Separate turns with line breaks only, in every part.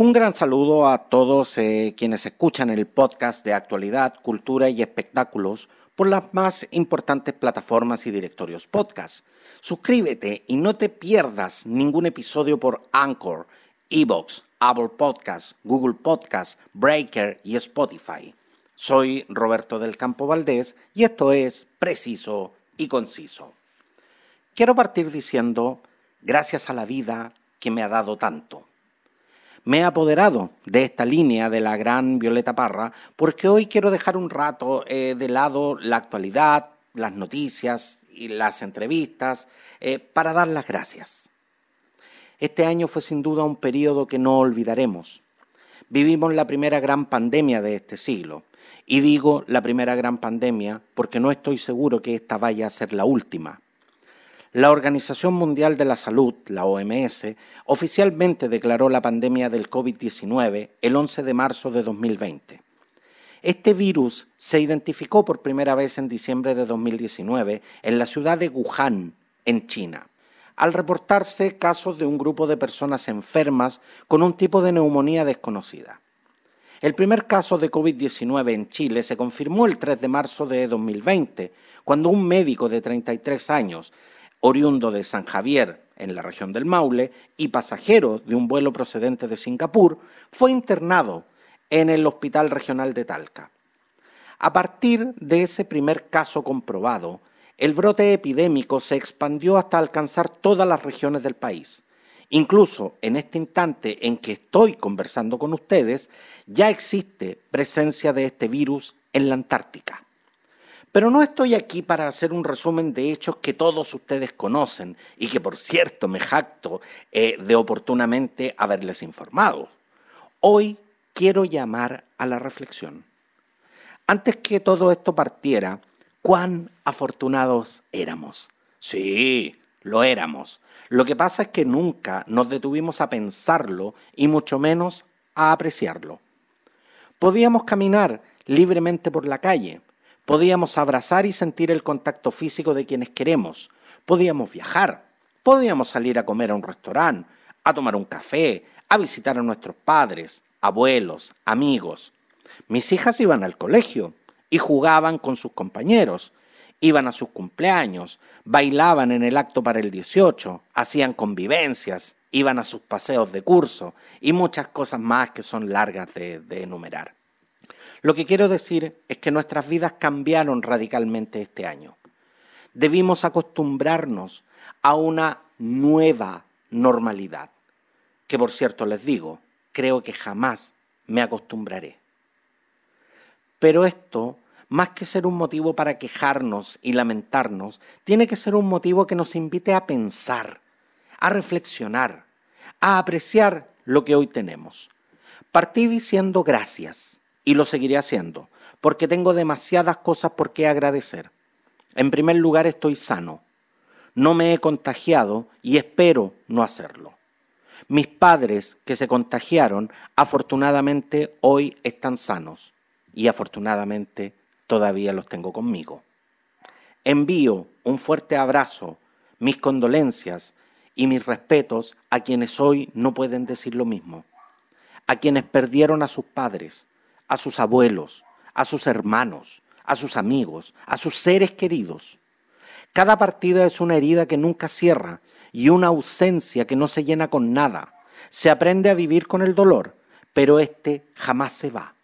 Un gran saludo a todos eh, quienes escuchan el podcast de actualidad, cultura y espectáculos por las más importantes plataformas y directorios podcast. Suscríbete y no te pierdas ningún episodio por Anchor, Evox, Apple Podcast, Google Podcast, Breaker y Spotify. Soy Roberto del Campo Valdés y esto es Preciso y Conciso. Quiero partir diciendo gracias a la vida que me ha dado tanto me he apoderado de esta línea de la gran Violeta Parra porque hoy quiero dejar un rato eh, de lado la actualidad, las noticias y las entrevistas eh, para dar las gracias. Este año fue sin duda un periodo que no olvidaremos. Vivimos la primera gran pandemia de este siglo. Y digo la primera gran pandemia porque no estoy seguro que esta vaya a ser la última. La Organización Mundial de la Salud, la OMS, oficialmente declaró la pandemia del COVID-19 el 11 de marzo de 2020. Este virus se identificó por primera vez en diciembre de 2019 en la ciudad de Wuhan, en China, al reportarse casos de un grupo de personas enfermas con un tipo de neumonía desconocida. El primer caso de COVID-19 en Chile se confirmó el 3 de marzo de 2020, cuando un médico de 33 años oriundo de San Javier, en la región del Maule, y pasajero de un vuelo procedente de Singapur, fue internado en el Hospital Regional de Talca. A partir de ese primer caso comprobado, el brote epidémico se expandió hasta alcanzar todas las regiones del país. Incluso en este instante en que estoy conversando con ustedes, ya existe presencia de este virus en la Antártica. Pero no estoy aquí para hacer un resumen de hechos que todos ustedes conocen y que, por cierto, me jacto eh, de oportunamente haberles informado. Hoy quiero llamar a la reflexión. Antes que todo esto partiera, cuán afortunados éramos. Sí, lo éramos. Lo que pasa es que nunca nos detuvimos a pensarlo y mucho menos a apreciarlo. Podíamos caminar libremente por la calle, Podíamos abrazar y sentir el contacto físico de quienes queremos. Podíamos viajar. Podíamos salir a comer a un restaurante, a tomar un café, a visitar a nuestros padres, abuelos, amigos. Mis hijas iban al colegio y jugaban con sus compañeros. Iban a sus cumpleaños, bailaban en el acto para el 18, hacían convivencias, iban a sus paseos de curso y muchas cosas más que son largas de, de enumerar. Lo que quiero decir es que nuestras vidas cambiaron radicalmente este año. Debimos acostumbrarnos a una nueva normalidad, que por cierto les digo, creo que jamás me acostumbraré. Pero esto, más que ser un motivo para quejarnos y lamentarnos, tiene que ser un motivo que nos invite a pensar, a reflexionar, a apreciar lo que hoy tenemos. Partí diciendo gracias y lo seguiré haciendo, porque tengo demasiadas cosas por qué agradecer. En primer lugar, estoy sano. No me he contagiado y espero no hacerlo. Mis padres que se contagiaron, afortunadamente hoy están sanos y afortunadamente todavía los tengo conmigo. Envío un fuerte abrazo, mis condolencias y mis respetos a quienes hoy no pueden decir lo mismo, a quienes perdieron a sus padres, a sus abuelos, a sus hermanos, a sus amigos, a sus seres queridos. Cada partida es una herida que nunca cierra y una ausencia que no se llena con nada. Se aprende a vivir con el dolor, pero este jamás se va.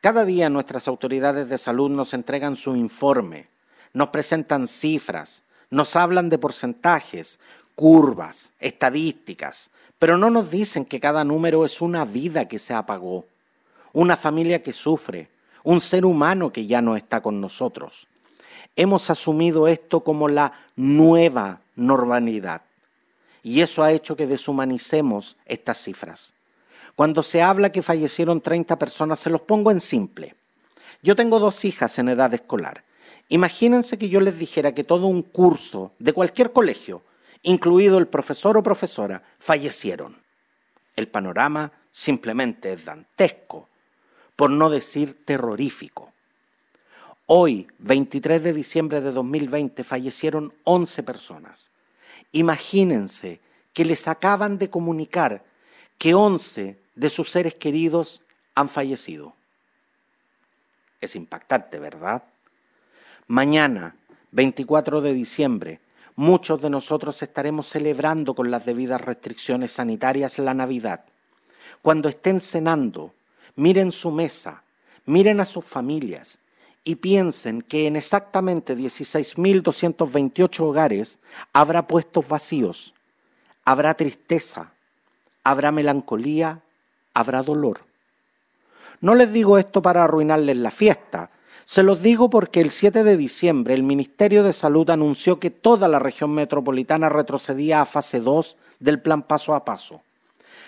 Cada día nuestras autoridades de salud nos entregan su informe, nos presentan cifras, nos hablan de porcentajes, curvas, estadísticas, pero no nos dicen que cada número es una vida que se apagó una familia que sufre, un ser humano que ya no está con nosotros. Hemos asumido esto como la nueva normalidad y eso ha hecho que deshumanicemos estas cifras. Cuando se habla que fallecieron 30 personas, se los pongo en simple. Yo tengo dos hijas en edad escolar. Imagínense que yo les dijera que todo un curso de cualquier colegio, incluido el profesor o profesora, fallecieron. El panorama simplemente es dantesco por no decir terrorífico. Hoy, 23 de diciembre de 2020, fallecieron 11 personas. Imagínense que les acaban de comunicar que 11 de sus seres queridos han fallecido. Es impactante, ¿verdad? Mañana, 24 de diciembre, muchos de nosotros estaremos celebrando con las debidas restricciones sanitarias la Navidad. Cuando estén cenando, miren su mesa, miren a sus familias y piensen que en exactamente 16.228 hogares habrá puestos vacíos, habrá tristeza, habrá melancolía, habrá dolor. No les digo esto para arruinarles la fiesta, se los digo porque el 7 de diciembre el Ministerio de Salud anunció que toda la región metropolitana retrocedía a fase 2 del plan paso a paso.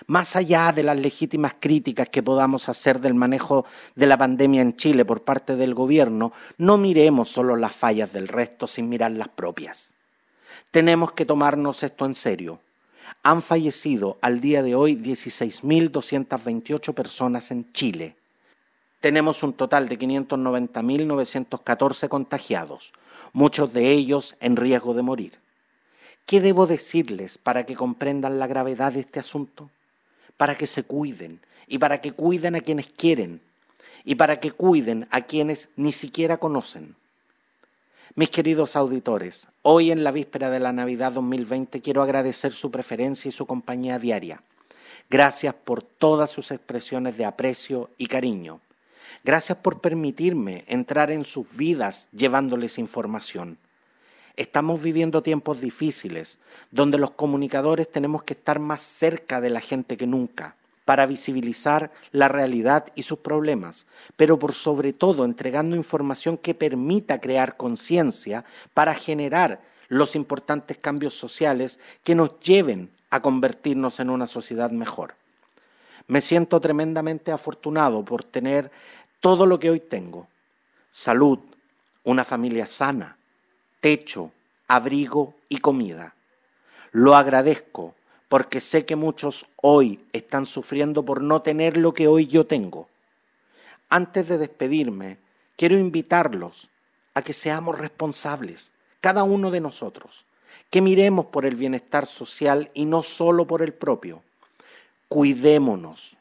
Más allá de las legítimas críticas que podamos hacer del manejo de la pandemia en Chile por parte del gobierno, no miremos solo las fallas del resto sin mirar las propias. Tenemos que tomarnos esto en serio. Han fallecido al día de hoy 16.228 personas en Chile tenemos un total de 590.914 contagiados, muchos de ellos en riesgo de morir. ¿Qué debo decirles para que comprendan la gravedad de este asunto? Para que se cuiden y para que cuiden a quienes quieren y para que cuiden a quienes ni siquiera conocen. Mis queridos auditores, hoy en la víspera de la Navidad 2020 quiero agradecer su preferencia y su compañía diaria. Gracias por todas sus expresiones de aprecio y cariño. Gracias por permitirme entrar en sus vidas llevándoles información. Estamos viviendo tiempos difíciles, donde los comunicadores tenemos que estar más cerca de la gente que nunca para visibilizar la realidad y sus problemas, pero por sobre todo entregando información que permita crear conciencia para generar los importantes cambios sociales que nos lleven a convertirnos en una sociedad mejor. Me siento tremendamente afortunado por tener todo lo que hoy tengo, salud, una familia sana, techo, abrigo y comida. Lo agradezco porque sé que muchos hoy están sufriendo por no tener lo que hoy yo tengo. Antes de despedirme, quiero invitarlos a que seamos responsables, cada uno de nosotros, que miremos por el bienestar social y no solo por el propio. Cuidémonos,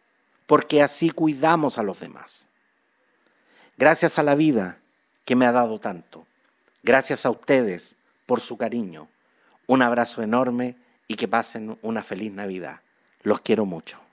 porque así cuidamos a los demás. Gracias a la vida que me ha dado tanto. Gracias a ustedes por su cariño. Un abrazo enorme y que pasen una feliz Navidad. Los quiero mucho.